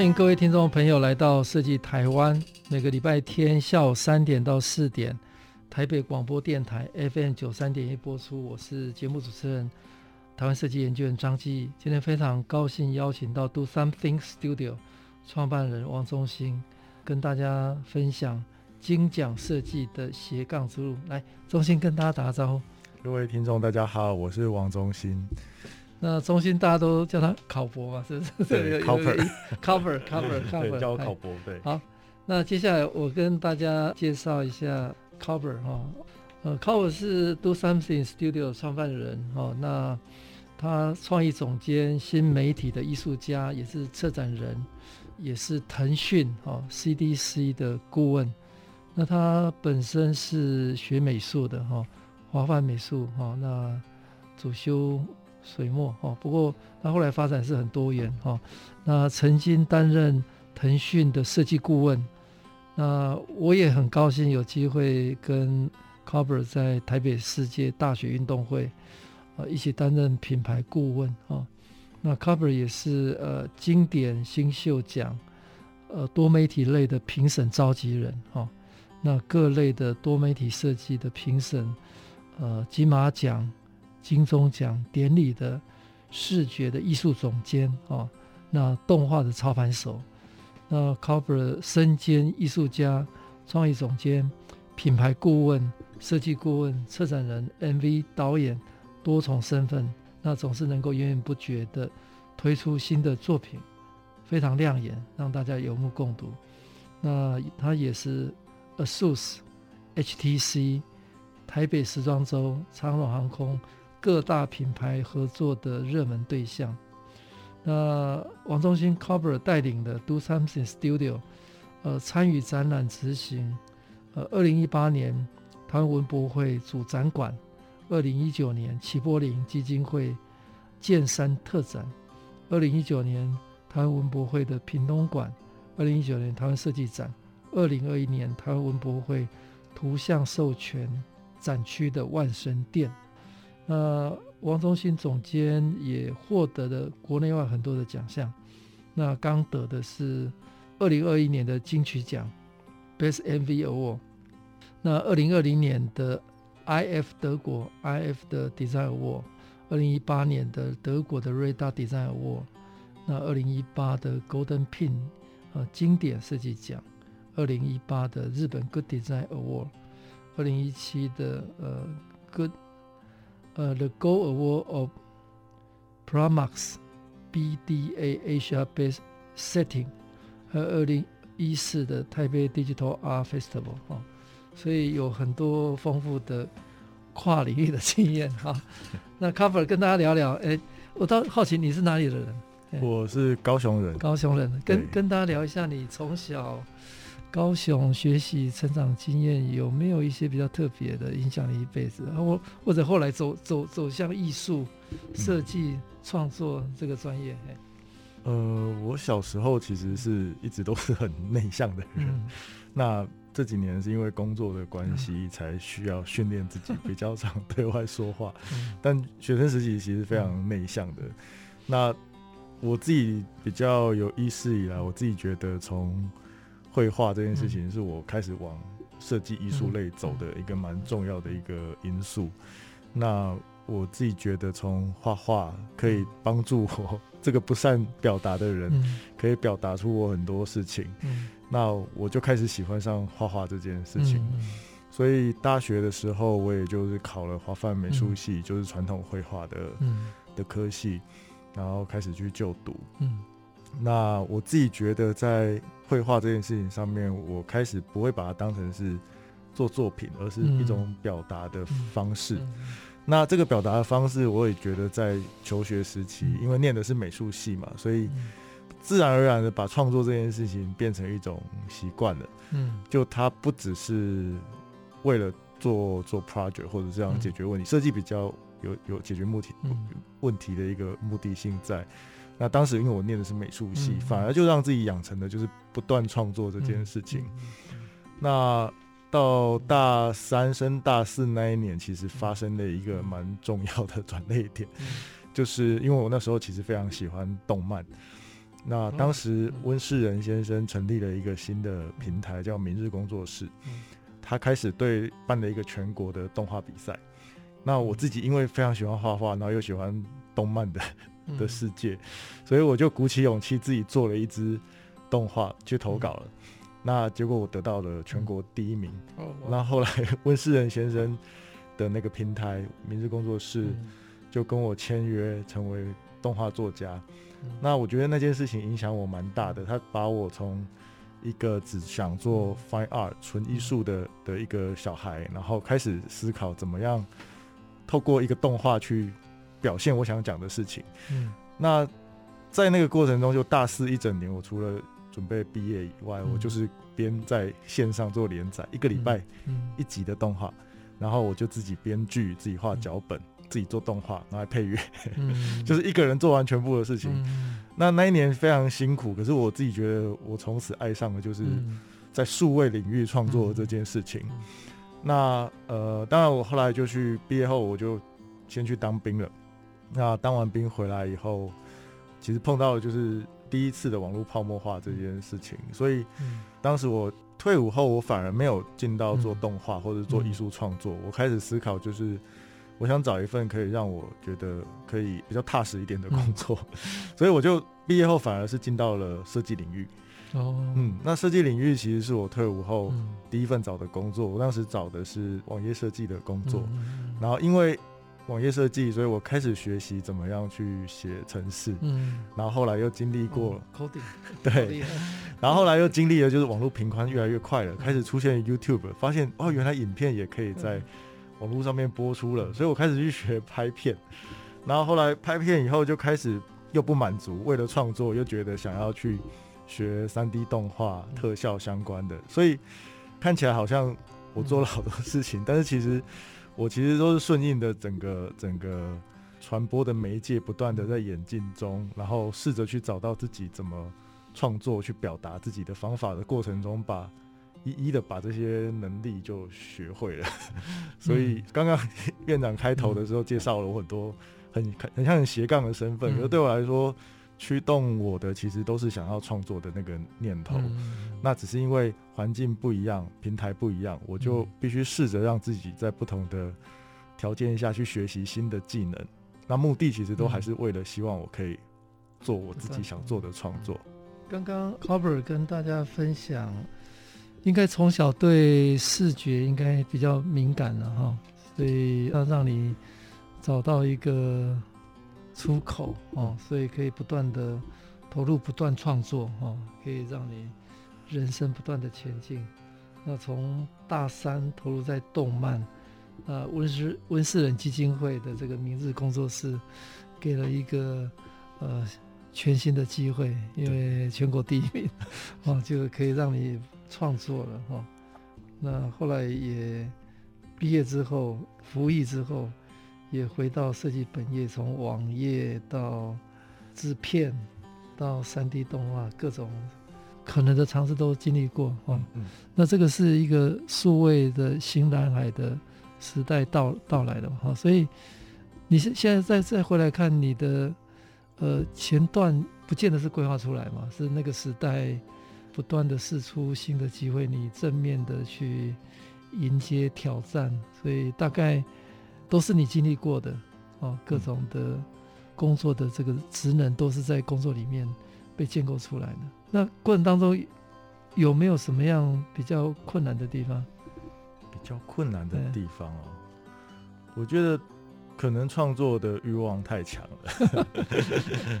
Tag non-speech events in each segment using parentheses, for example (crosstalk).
欢迎各位听众朋友来到设计台湾，每个礼拜天下午三点到四点，台北广播电台 FM 九三点一播出。我是节目主持人，台湾设计研究员张继。今天非常高兴邀请到 Do Something Studio 创办人王忠兴，跟大家分享精讲设计的斜杠之路。来，忠兴跟大家打个招呼。各位听众，大家好，我是王忠兴。那中心大家都叫他考博嘛，是不是？对，Cover，Cover，Cover，(laughs) 叫考博。对，好，那接下来我跟大家介绍一下 Cover 哈，呃，Cover 是 Do Something Studio 创办人哦，那他创意总监、新媒体的艺术家，也是策展人，也是腾讯哦 CDC 的顾问。那他本身是学美术的哈，华范美术哈，那主修。水墨哦，不过他后来发展是很多元哈。那曾经担任腾讯的设计顾问，那我也很高兴有机会跟 Cover 在台北世界大学运动会呃一起担任品牌顾问哈。那 Cover 也是呃经典新秀奖呃多媒体类的评审召集人哈。那各类的多媒体设计的评审呃金马奖。金钟奖典礼的视觉的艺术总监啊、那动画的操盘手，那 Cover 身兼艺术家、创意总监、品牌顾问、设计顾问、策展人、MV 导演多重身份，那总是能够源源不绝的推出新的作品，非常亮眼，让大家有目共睹。那他也是 ASUS、HTC、台北时装周、长荣航空。各大品牌合作的热门对象。那王忠兴 Cover 带领的 Do Something Studio，呃，参与展览执行。呃，二零一八年台湾文博会主展馆，二零一九年齐柏林基金会剑山特展，二零一九年台湾文博会的屏东馆，二零一九年台湾设计展，二零二一年台湾文博会图像授权展区的万神殿。那王忠兴总监也获得了国内外很多的奖项，那刚得的是二零二一年的金曲奖 Best MV Award，那二零二零年的 IF 德国 IF 的 Design Award，二零一八年的德国的瑞达 Design Award，那二零一八的 Golden Pin 呃经典设计奖，二零一八的日本 Good Design Award，二零一七的呃 Good 呃、uh,，The Gold Award of Pramax BDA Asia Best Setting 和二零一四的台北 Digital Art Festival 哈、哦，所以有很多丰富的跨领域的经验哈。那 Cover 跟大家聊聊，哎，我倒好奇你是哪里的人？我是高雄人，高雄人，跟跟大家聊一下你从小。高雄学习成长经验有没有一些比较特别的影响你一辈子？或或者后来走走走向艺术设计创作这个专业？呃，我小时候其实是一直都是很内向的人，嗯、(laughs) 那这几年是因为工作的关系，才需要训练自己比较常对外说话。嗯、但学生时期其实非常内向的。嗯、那我自己比较有意识以来，我自己觉得从绘画这件事情是我开始往设计艺术类走的一个蛮重要的一个因素。那我自己觉得，从画画可以帮助我这个不善表达的人，可以表达出我很多事情。那我就开始喜欢上画画这件事情。所以大学的时候，我也就是考了华范美术系，就是传统绘画的的科系，然后开始去就读。那我自己觉得，在绘画这件事情上面，我开始不会把它当成是做作品，而是一种表达的方式。嗯嗯、那这个表达的方式，我也觉得在求学时期，因为念的是美术系嘛，所以自然而然的把创作这件事情变成一种习惯了。嗯，就它不只是为了做做 project 或者这样解决问题，设计比较有有解决目的问题的一个目的性在。那当时因为我念的是美术系，反而就让自己养成的就是不断创作这件事情。那到大三升大四那一年，其实发生了一个蛮重要的转捩点，(laughs) 就是因为我那时候其实非常喜欢动漫。那当时温世仁先生成立了一个新的平台，叫明日工作室。他开始对办了一个全国的动画比赛。那我自己因为非常喜欢画画，然后又喜欢动漫的的世界，所以我就鼓起勇气自己做了一支动画去投稿了。那结果我得到了全国第一名。那后来温世仁先生的那个平台明日工作室就跟我签约成为动画作家。那我觉得那件事情影响我蛮大的，他把我从一个只想做 fine art 纯艺术的的一个小孩，然后开始思考怎么样透过一个动画去表现我想讲的事情。嗯，那在那个过程中，就大四一整年，我除了准备毕业以外，我就是边在线上做连载，一个礼拜一集的动画，然后我就自己编剧，自己画脚本。自己做动画，然后配乐，(laughs) 嗯、就是一个人做完全部的事情。嗯、那那一年非常辛苦，可是我自己觉得我从此爱上了就是在数位领域创作的这件事情。嗯、那呃，当然我后来就去毕业后，我就先去当兵了。那当完兵回来以后，其实碰到的就是第一次的网络泡沫化这件事情。所以当时我退伍后，我反而没有进到做动画或者做艺术创作，我开始思考就是。我想找一份可以让我觉得可以比较踏实一点的工作，嗯、(laughs) 所以我就毕业后反而是进到了设计领域。哦，嗯，那设计领域其实是我退伍后第一份找的工作。我当时找的是网页设计的工作，嗯、然后因为网页设计，所以我开始学习怎么样去写程式。嗯，然后后来又经历过 coding，(laughs) 对，(laughs) 然后后来又经历了就是网络频宽越来越快了，开始出现 YouTube，发现哦，原来影片也可以在网络上面播出了，所以我开始去学拍片，然后后来拍片以后就开始又不满足，为了创作又觉得想要去学 3D 动画特效相关的，所以看起来好像我做了好多事情，但是其实我其实都是顺应的整个整个传播的媒介不断的在演进中，然后试着去找到自己怎么创作去表达自己的方法的过程中把。一一的把这些能力就学会了，(laughs) 所以刚刚院长开头的时候介绍了我很多很很像很斜杠的身份，可是对我来说，驱动我的其实都是想要创作的那个念头。那只是因为环境不一样，平台不一样，我就必须试着让自己在不同的条件下去学习新的技能。那目的其实都还是为了希望我可以做我自己想做的创作。刚刚 Carver 跟大家分享。应该从小对视觉应该比较敏感了哈，所以要让你找到一个出口哦，所以可以不断的投入，不断创作哦，可以让你人生不断的前进。那从大三投入在动漫，啊温世温世仁基金会的这个明日工作室，给了一个呃全新的机会，因为全国第一名 (laughs) 哦，就可以让你。创作了哈，那后来也毕业之后服役之后，也回到设计本业，从网页到制片到三 D 动画，各种可能的尝试都经历过哈。那这个是一个数位的新蓝海的时代到到来了哈，所以你是现在再再回来看你的呃前段，不见得是规划出来嘛，是那个时代。不断的试出新的机会，你正面的去迎接挑战，所以大概都是你经历过的哦，各种的工作的这个职能都是在工作里面被建构出来的。那过程当中有没有什么样比较困难的地方？比较困难的地方哦，我觉得可能创作的欲望太强了，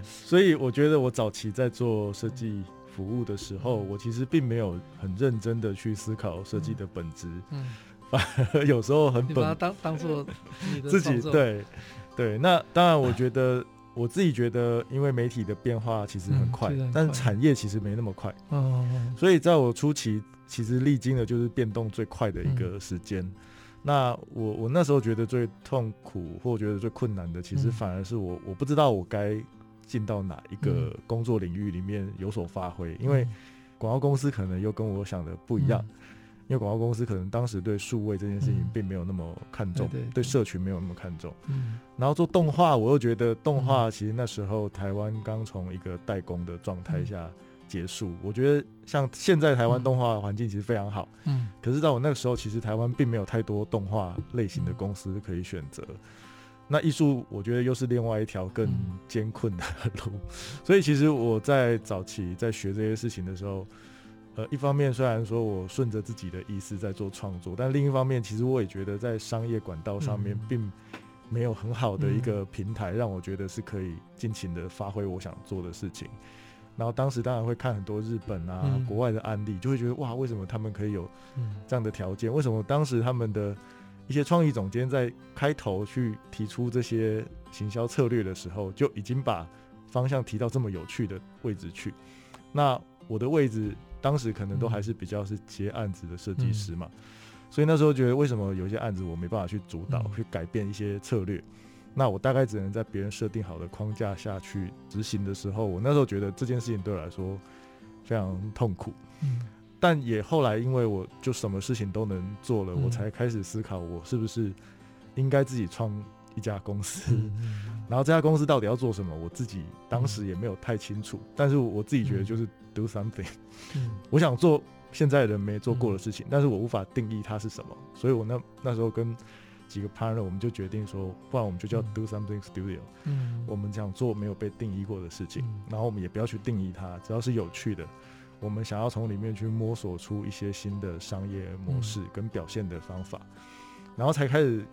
(laughs) 所以我觉得我早期在做设计。服务的时候，我其实并没有很认真的去思考设计的本质，嗯，反 (laughs) 而有时候很本，把它当当做自己对对。那当然，我觉得我自己觉得，因为媒体的变化其实很快，嗯、但是产业其实没那么快。哦、嗯，所以在我初期，其实历经的就是变动最快的一个时间。嗯、那我我那时候觉得最痛苦或觉得最困难的，其实反而是我、嗯、我不知道我该进到哪一个工作领域里面有所发挥，嗯、因为广告公司可能又跟我想的不一样。嗯因为广告公司可能当时对数位这件事情并没有那么看重，嗯、对，社群没有那么看重。嗯，然后做动画，我又觉得动画其实那时候台湾刚从一个代工的状态下结束。嗯、我觉得像现在台湾动画环境其实非常好。嗯，可是在我那个时候，其实台湾并没有太多动画类型的公司可以选择。嗯、那艺术，我觉得又是另外一条更艰困的路。嗯、(laughs) 所以其实我在早期在学这些事情的时候。呃，一方面虽然说我顺着自己的意思在做创作，但另一方面，其实我也觉得在商业管道上面并没有很好的一个平台，让我觉得是可以尽情的发挥我想做的事情。然后当时当然会看很多日本啊、国外的案例，就会觉得哇，为什么他们可以有这样的条件？为什么当时他们的一些创意总监在开头去提出这些行销策略的时候，就已经把方向提到这么有趣的位置去？那我的位置。当时可能都还是比较是接案子的设计师嘛，嗯、所以那时候觉得为什么有些案子我没办法去主导、嗯、去改变一些策略，那我大概只能在别人设定好的框架下去执行的时候，我那时候觉得这件事情对我来说非常痛苦。嗯、但也后来因为我就什么事情都能做了，嗯、我才开始思考我是不是应该自己创一家公司，然后这家公司到底要做什么，我自己当时也没有太清楚，但是我自己觉得就是。Do something，嗯，(laughs) 我想做现在人没做过的事情，嗯、但是我无法定义它是什么，所以我那那时候跟几个 partner，我们就决定说，不然我们就叫 Do Something Studio，嗯，我们想做没有被定义过的事情，嗯、然后我们也不要去定义它，只要是有趣的，我们想要从里面去摸索出一些新的商业模式跟表现的方法，嗯、然后才开始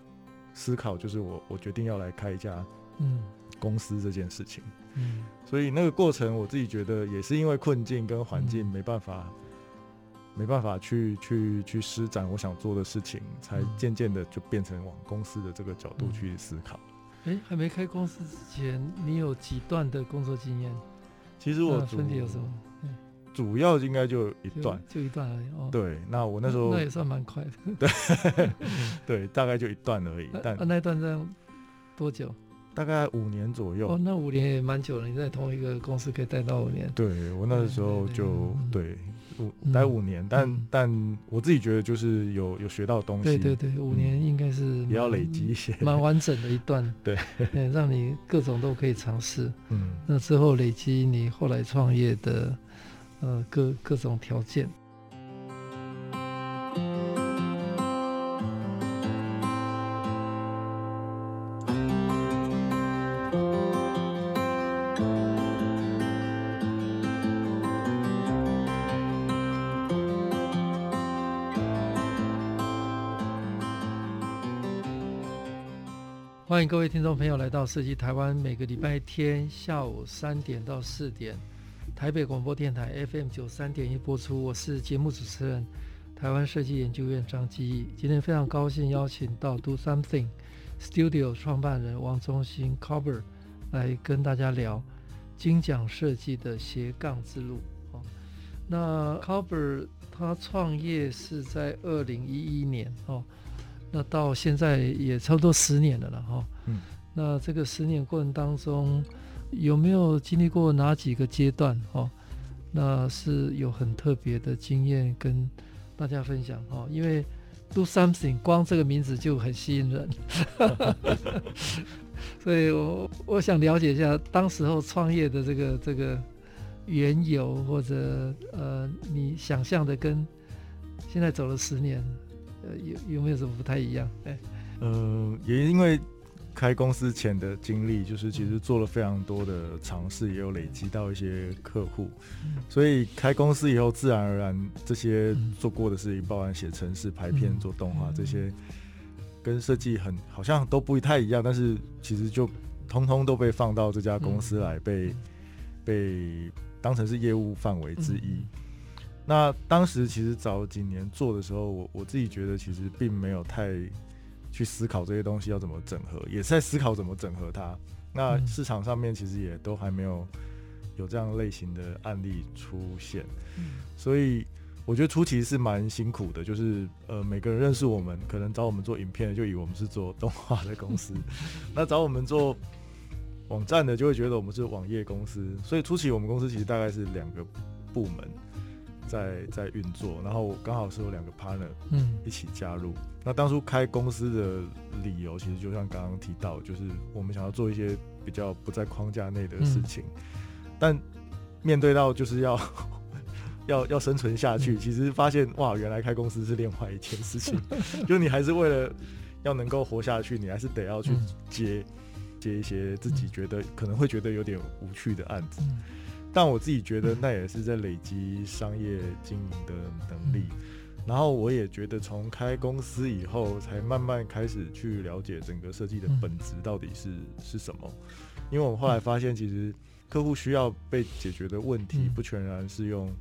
思考，就是我我决定要来开一家嗯公司这件事情。嗯，所以那个过程，我自己觉得也是因为困境跟环境没办法，嗯、没办法去去去施展我想做的事情，才渐渐的就变成往公司的这个角度去思考。哎、欸，还没开公司之前，你有几段的工作经验？其实我分别有什么？主要应该就一段就，就一段而已。哦，对，那我那时候那也算蛮快的。对，对，大概就一段而已。但、啊、那一段这样多久？大概五年左右哦，那五年也蛮久了。你在同一个公司可以待到五年？对，我那时候就对五待五年，但但我自己觉得就是有有学到东西。对对对，五年应该是也要累积一些，蛮完整的一段。(laughs) 对，让你各种都可以尝试。嗯，那之后累积你后来创业的呃各各种条件。欢迎各位听众朋友来到设计台湾，每个礼拜天下午三点到四点，台北广播电台 FM 九三点一播出。我是节目主持人，台湾设计研究院张基义。今天非常高兴邀请到 Do Something Studio 创办人王忠兴 Cover 来跟大家聊精讲设计的斜杠之路。那 Cover 他创业是在二零一一年哦。那到现在也差不多十年了了哈。嗯。那这个十年过程当中，有没有经历过哪几个阶段哈？那是有很特别的经验跟大家分享哈。因为 Do Something 光这个名字就很吸引人，(laughs) 所以我我想了解一下当时候创业的这个这个缘由，或者呃你想象的跟现在走了十年。有有没有什么不太一样？哎，呃，也因为开公司前的经历，就是其实做了非常多的尝试，也有累积到一些客户，嗯、所以开公司以后，自然而然这些做过的事情，包含写程式、拍片、做动画这些，跟设计很好像都不太一样，但是其实就通通都被放到这家公司来被，被被当成是业务范围之一。那当时其实早几年做的时候，我我自己觉得其实并没有太去思考这些东西要怎么整合，也是在思考怎么整合它。那市场上面其实也都还没有有这样类型的案例出现，所以我觉得初期是蛮辛苦的，就是呃每个人认识我们，可能找我们做影片就以为我们是做动画的公司，(laughs) 那找我们做网站的就会觉得我们是网页公司，所以初期我们公司其实大概是两个部门在在运作，然后刚好是有两个 partner 嗯。一起加入。嗯、那当初开公司的理由，其实就像刚刚提到，就是我们想要做一些比较不在框架内的事情，嗯、但面对到就是要 (laughs) 要要生存下去，嗯、其实发现哇，原来开公司是另外一件事情，就你还是为了要能够活下去，你还是得要去接、嗯、接一些自己觉得可能会觉得有点无趣的案子。嗯但我自己觉得，那也是在累积商业经营的能力。然后我也觉得，从开公司以后，才慢慢开始去了解整个设计的本质到底是是什么。因为我们后来发现，其实客户需要被解决的问题，不全然是用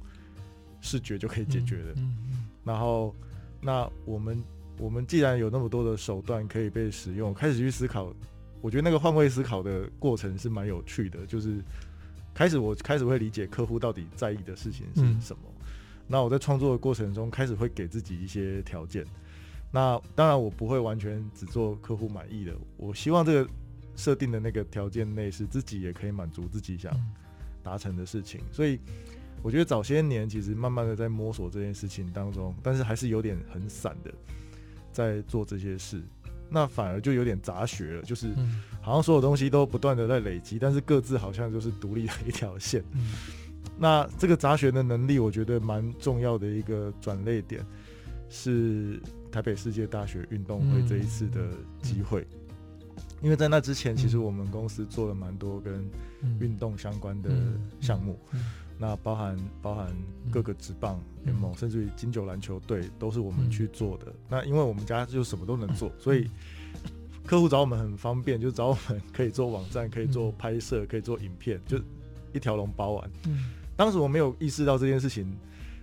视觉就可以解决的。然后，那我们我们既然有那么多的手段可以被使用，开始去思考，我觉得那个换位思考的过程是蛮有趣的，就是。开始我开始会理解客户到底在意的事情是什么，嗯、那我在创作的过程中开始会给自己一些条件。那当然我不会完全只做客户满意的，我希望这个设定的那个条件内是自己也可以满足自己想达成的事情。所以我觉得早些年其实慢慢的在摸索这件事情当中，但是还是有点很散的在做这些事。那反而就有点杂学了，就是好像所有东西都不断的在累积，但是各自好像就是独立的一条线。那这个杂学的能力，我觉得蛮重要的一个转类点，是台北世界大学运动会这一次的机会。因为在那之前，其实我们公司做了蛮多跟运动相关的项目。那包含包含各个职棒联盟，甚至于金九篮球队都是我们去做的。那因为我们家就什么都能做，所以客户找我们很方便，就找我们可以做网站，可以做拍摄，可以做影片，就一条龙包完。当时我没有意识到这件事情，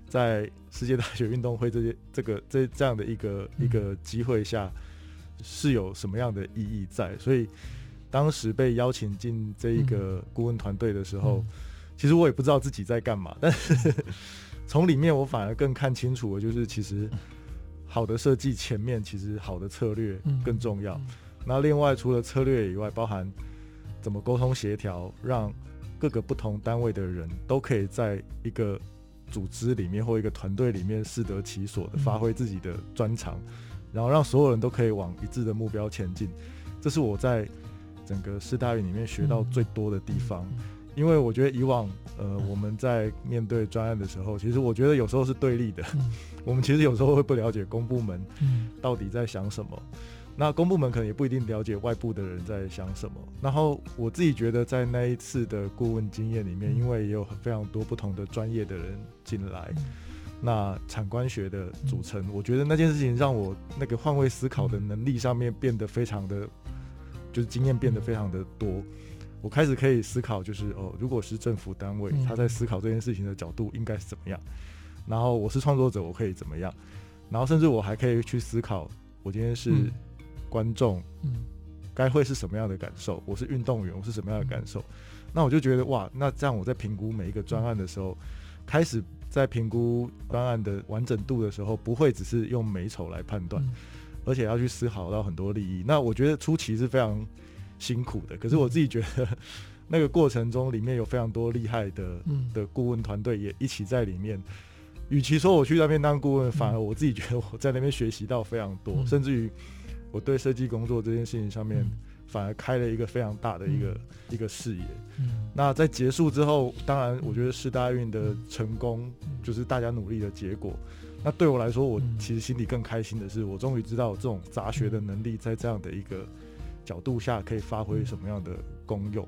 在世界大学运动会这些这个这这样的一个一个机会下是有什么样的意义在，所以当时被邀请进这一个顾问团队的时候。其实我也不知道自己在干嘛，但是 (laughs) 从里面我反而更看清楚了，就是其实好的设计前面其实好的策略更重要。那另外除了策略以外，包含怎么沟通协调，让各个不同单位的人都可以在一个组织里面或一个团队里面适得其所的发挥自己的专长，然后让所有人都可以往一致的目标前进。这是我在整个师大运里面学到最多的地方。因为我觉得以往，呃，我们在面对专案的时候，其实我觉得有时候是对立的。嗯、我们其实有时候会不了解公部门到底在想什么，嗯、那公部门可能也不一定了解外部的人在想什么。然后我自己觉得，在那一次的顾问经验里面，嗯、因为也有非常多不同的专业的人进来，嗯、那产官学的组成，嗯、我觉得那件事情让我那个换位思考的能力上面变得非常的，就是经验变得非常的多。我开始可以思考，就是哦，如果是政府单位，他在思考这件事情的角度应该是怎么样？然后我是创作者，我可以怎么样？然后甚至我还可以去思考，我今天是观众，该会是什么样的感受？我是运动员，我是什么样的感受？那我就觉得哇，那这样我在评估每一个专案的时候，开始在评估专案的完整度的时候，不会只是用美丑来判断，而且要去思考到很多利益。那我觉得初期是非常。辛苦的，可是我自己觉得 (laughs) 那个过程中里面有非常多厉害的的顾问团队也一起在里面。与其说我去那边当顾问，反而我自己觉得我在那边学习到非常多，甚至于我对设计工作这件事情上面反而开了一个非常大的一个一个视野。那在结束之后，当然我觉得世大运的成功就是大家努力的结果。那对我来说，我其实心里更开心的是，我终于知道这种杂学的能力在这样的一个。角度下可以发挥什么样的功用？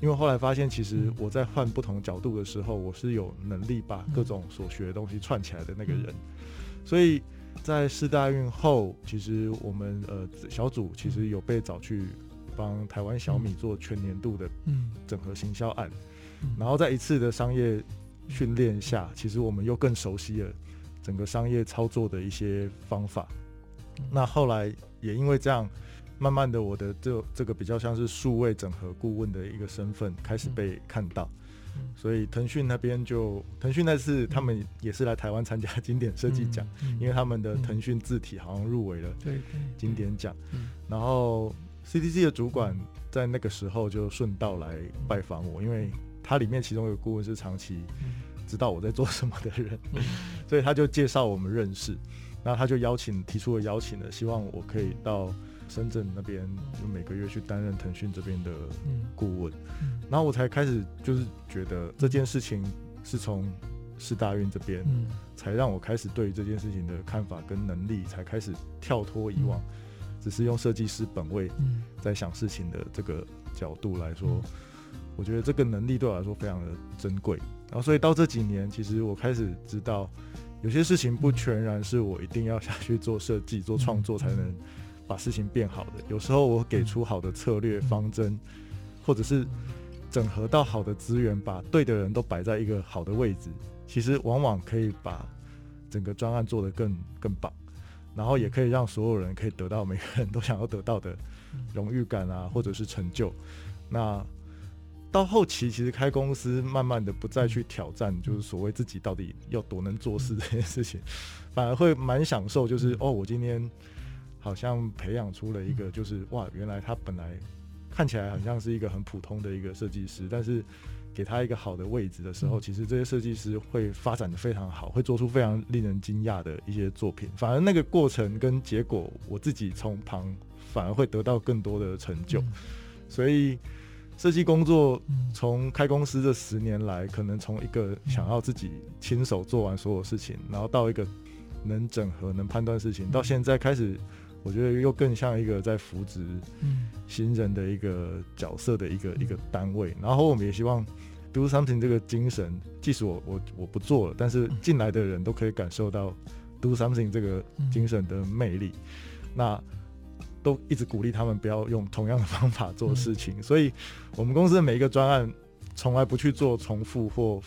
因为后来发现，其实我在换不同角度的时候，我是有能力把各种所学的东西串起来的那个人。所以在四大运后，其实我们呃小组其实有被找去帮台湾小米做全年度的整合行销案，然后在一次的商业训练下，其实我们又更熟悉了整个商业操作的一些方法。那后来也因为这样，慢慢的我的这这个比较像是数位整合顾问的一个身份开始被看到。所以腾讯那边就腾讯那次他们也是来台湾参加经典设计奖，因为他们的腾讯字体好像入围了经典奖。然后 CDC 的主管在那个时候就顺道来拜访我，因为他里面其中一个顾问是长期知道我在做什么的人，(laughs) 所以他就介绍我们认识。那他就邀请提出了邀请了，希望我可以到深圳那边就每个月去担任腾讯这边的顾问。然后我才开始就是觉得这件事情是从四大运这边，才让我开始对于这件事情的看法跟能力才开始跳脱以往，只是用设计师本位在想事情的这个角度来说，我觉得这个能力对我来说非常的珍贵。然后所以到这几年，其实我开始知道有些事情不全然是我一定要下去做设计、做创作才能把事情变好的。有时候我给出好的策略方针，或者是整合到好的资源，把对的人都摆在一个好的位置，其实往往可以把整个专案做得更更棒，然后也可以让所有人可以得到每个人都想要得到的荣誉感啊，或者是成就。那到后期，其实开公司慢慢的不再去挑战，就是所谓自己到底要多能做事这件事情，反而会蛮享受，就是哦，我今天好像培养出了一个，就是哇，原来他本来。看起来好像是一个很普通的一个设计师，但是给他一个好的位置的时候，其实这些设计师会发展的非常好，会做出非常令人惊讶的一些作品。反而那个过程跟结果，我自己从旁反而会得到更多的成就。所以设计工作从开公司这十年来，可能从一个想要自己亲手做完所有事情，然后到一个能整合、能判断事情，到现在开始。我觉得又更像一个在扶植新人的一个角色的一个一个单位，然后我们也希望 do something 这个精神，即使我我我不做了，但是进来的人都可以感受到 do something 这个精神的魅力，那都一直鼓励他们不要用同样的方法做事情，所以我们公司的每一个专案从来不去做重复或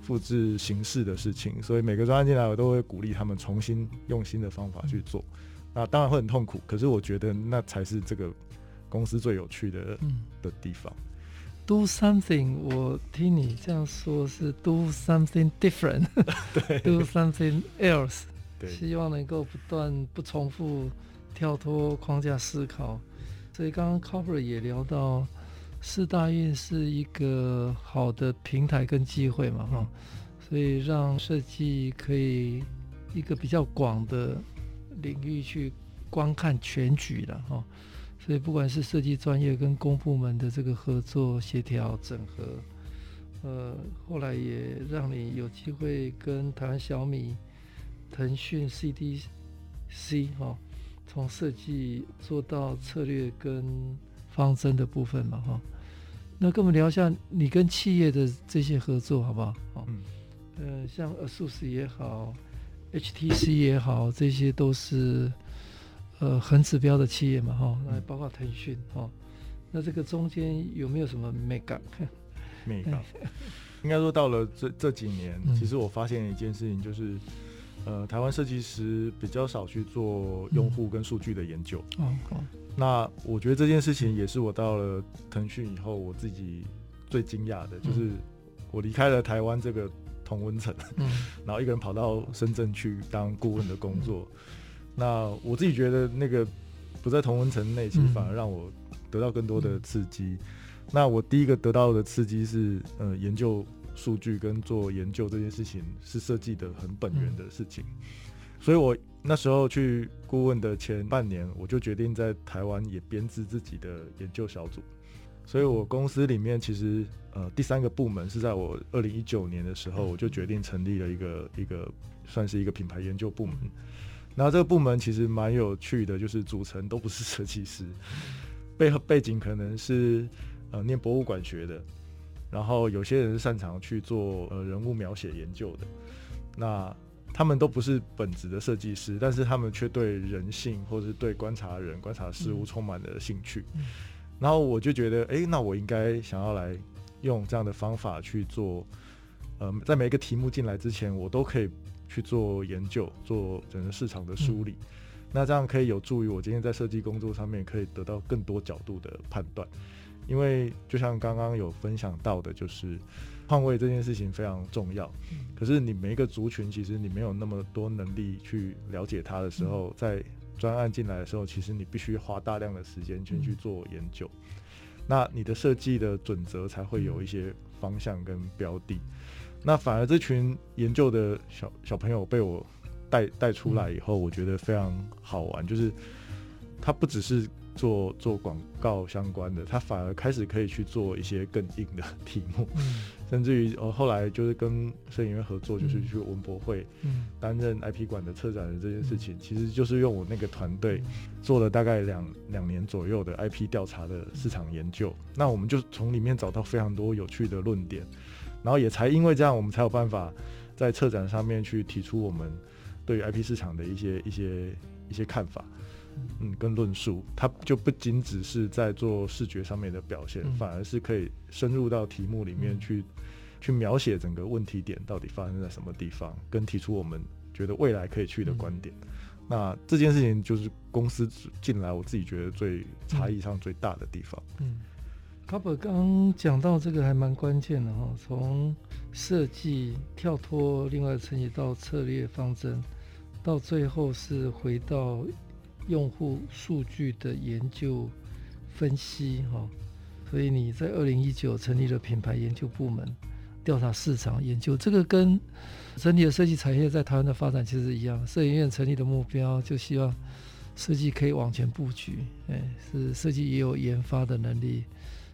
复制形式的事情，所以每个专案进来我都会鼓励他们重新用新的方法去做。那当然会很痛苦，可是我觉得那才是这个公司最有趣的、嗯、的地方。Do something，我听你这样说是 do something different，(laughs) (laughs) 对，do something else，对，希望能够不断不重复，跳脱框架思考。所以刚刚 Cooper 也聊到，四大运是一个好的平台跟机会嘛，哈、嗯，所以让设计可以一个比较广的。领域去观看全局了哈，所以不管是设计专业跟公部门的这个合作协调整合，呃，后来也让你有机会跟台湾小米、腾讯 CDC 哈，从设计做到策略跟方针的部分嘛哈。那跟我们聊一下你跟企业的这些合作好不好？嗯，呃，像 ASUS 也好。HTC 也好，这些都是呃很指标的企业嘛，哈，那包括腾讯哈，那这个中间有没有什么美感？美感，应该说到了这这几年，嗯、其实我发现一件事情，就是呃，台湾设计师比较少去做用户跟数据的研究。哦、嗯，那我觉得这件事情也是我到了腾讯以后，我自己最惊讶的，就是我离开了台湾这个。同温层，(laughs) 然后一个人跑到深圳去当顾问的工作。那我自己觉得，那个不在同温层内，其实反而让我得到更多的刺激。那我第一个得到的刺激是，呃，研究数据跟做研究这件事情是设计的很本源的事情。所以我那时候去顾问的前半年，我就决定在台湾也编制自己的研究小组。所以我公司里面其实呃第三个部门是在我二零一九年的时候，我就决定成立了一个一个算是一个品牌研究部门。然后这个部门其实蛮有趣的，就是组成都不是设计师，(laughs) 背背景可能是呃念博物馆学的，然后有些人是擅长去做呃人物描写研究的。那他们都不是本职的设计师，但是他们却对人性或者是对观察人、观察事物充满了兴趣。然后我就觉得，哎，那我应该想要来用这样的方法去做，呃，在每一个题目进来之前，我都可以去做研究，做整个市场的梳理。嗯、那这样可以有助于我今天在设计工作上面可以得到更多角度的判断。因为就像刚刚有分享到的，就是换位这件事情非常重要。可是你每一个族群，其实你没有那么多能力去了解它的时候，在专案进来的时候，其实你必须花大量的时间先去做研究。那你的设计的准则才会有一些方向跟标的。那反而这群研究的小小朋友被我带带出来以后，我觉得非常好玩，就是他不只是。做做广告相关的，他反而开始可以去做一些更硬的题目，嗯、(laughs) 甚至于呃，后来就是跟摄影院合作，就是去文博会担任 IP 馆的策展人这件事情，嗯、其实就是用我那个团队做了大概两两年左右的 IP 调查的市场研究，那我们就从里面找到非常多有趣的论点，然后也才因为这样，我们才有办法在策展上面去提出我们对于 IP 市场的一些一些一些看法。嗯，跟论述，它就不仅只是在做视觉上面的表现，嗯、反而是可以深入到题目里面去，嗯、去描写整个问题点到底发生在什么地方，跟提出我们觉得未来可以去的观点。嗯、那这件事情就是公司进来，我自己觉得最差异上最大的地方。嗯，Cobber 刚讲到这个还蛮关键的哈，从设计跳脱另外层级到策略方针，到最后是回到。用户数据的研究分析，哈，所以你在二零一九成立了品牌研究部门，调查市场研究，这个跟整体的设计产业在台湾的发展其实一样。设计院成立的目标就希望设计可以往前布局，哎，是设计也有研发的能力，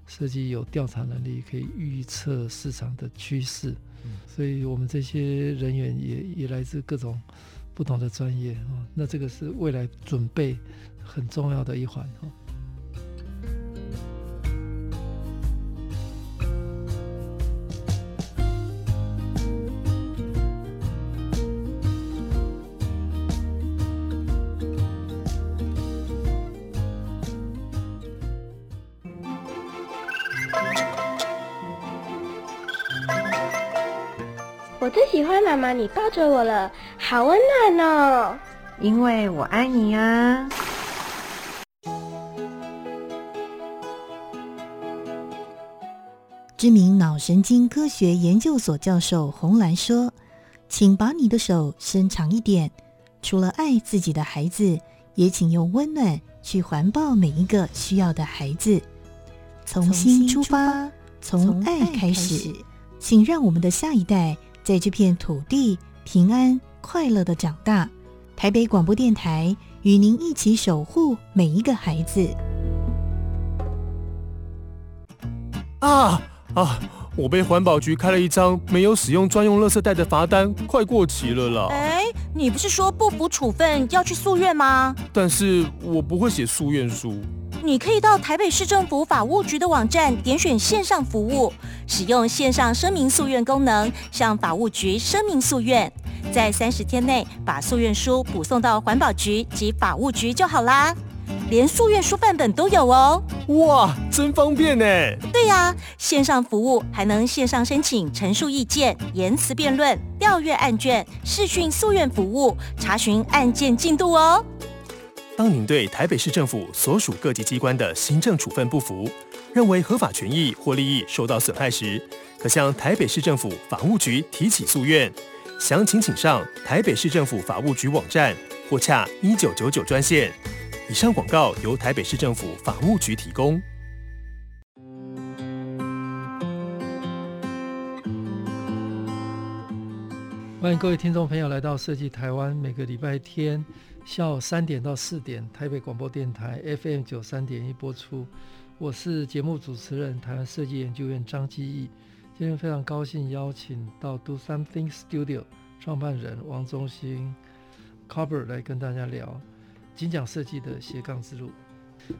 设计有调查能力，可以预测市场的趋势。所以我们这些人员也也来自各种。不同的专业啊，那这个是未来准备很重要的一环哈。我最喜欢妈妈你抱着我了。好温暖哦，因为我爱你啊！知名脑神经科学研究所教授洪兰说：“请把你的手伸长一点，除了爱自己的孩子，也请用温暖去环抱每一个需要的孩子。从心出发，从爱开始，请让我们的下一代在这片土地平安。”快乐的长大，台北广播电台与您一起守护每一个孩子。啊啊！我被环保局开了一张没有使用专用垃圾袋的罚单，快过期了啦！哎，你不是说不服处分要去诉愿吗？但是我不会写诉愿书。你可以到台北市政府法务局的网站点选线上服务，使用线上声明诉愿功能，向法务局声明诉愿。在三十天内把诉愿书补送到环保局及法务局就好啦，连诉愿书范本都有哦。哇，真方便呢！对呀，线上服务还能线上申请陈述意见、言辞辩论、调阅案卷、视讯诉愿服务、查询案件进度哦。当您对台北市政府所属各级机关的行政处分不服，认为合法权益或利益受到损害时，可向台北市政府法务局提起诉愿。详情请上台北市政府法务局网站或洽一九九九专线。以上广告由台北市政府法务局提供。欢迎各位听众朋友来到设计台湾，每个礼拜天下午三点到四点，台北广播电台 FM 九三点一播出。我是节目主持人，台湾设计研究院张基义。今天非常高兴邀请到 Do Something Studio 创办人王中兴 Cobber 来跟大家聊金奖设计的斜杠之路。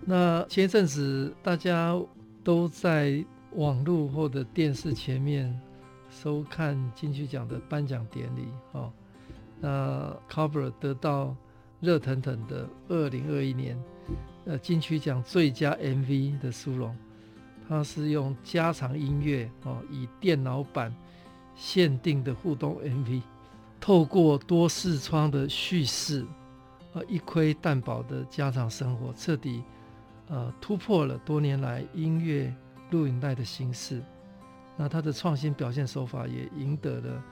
那前一阵子大家都在网络或者电视前面收看金曲奖的颁奖典礼，哦，那 Cover 得到热腾腾的二零二一年呃金曲奖最佳 MV 的殊荣。它是用加长音乐哦，以电脑版限定的互动 MV，透过多视窗的叙事，呃一窥蛋堡的家长生活，彻底呃突破了多年来音乐录影带的形式。那他的创新表现手法也赢得了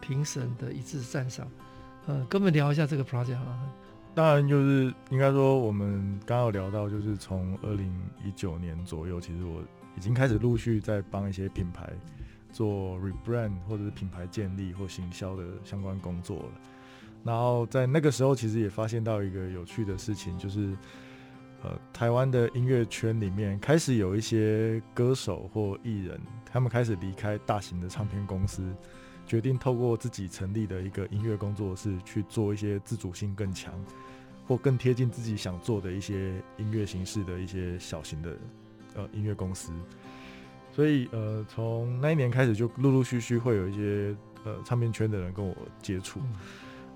评审的一致赞赏。呃，跟我们聊一下这个 project 啊。当然，就是应该说，我们刚刚有聊到，就是从二零一九年左右，其实我已经开始陆续在帮一些品牌做 rebrand 或者是品牌建立或行销的相关工作了。然后在那个时候，其实也发现到一个有趣的事情，就是呃，台湾的音乐圈里面开始有一些歌手或艺人，他们开始离开大型的唱片公司。决定透过自己成立的一个音乐工作室去做一些自主性更强，或更贴近自己想做的一些音乐形式的一些小型的呃音乐公司。所以呃，从那一年开始就陆陆续续会有一些呃唱片圈的人跟我接触。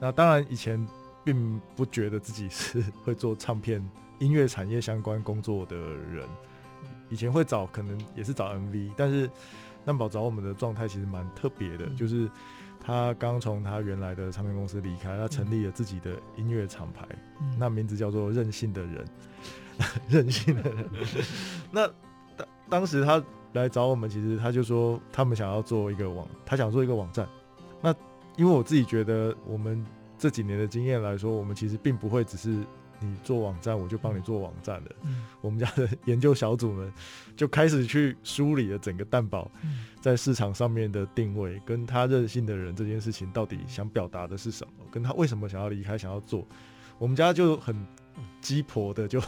那当然以前并不觉得自己是会做唱片音乐产业相关工作的人，以前会找可能也是找 MV，但是。那宝找我们的状态其实蛮特别的，嗯、就是他刚从他原来的唱片公司离开，他成立了自己的音乐厂牌，嗯、那名字叫做任性的人，(laughs) 任性的人。那当当时他来找我们，其实他就说他们想要做一个网，他想做一个网站。那因为我自己觉得，我们这几年的经验来说，我们其实并不会只是。你做网站，我就帮你做网站的。嗯、我们家的研究小组们就开始去梳理了整个蛋堡在市场上面的定位，跟他任性的人这件事情到底想表达的是什么，跟他为什么想要离开，想要做。我们家就很鸡婆的就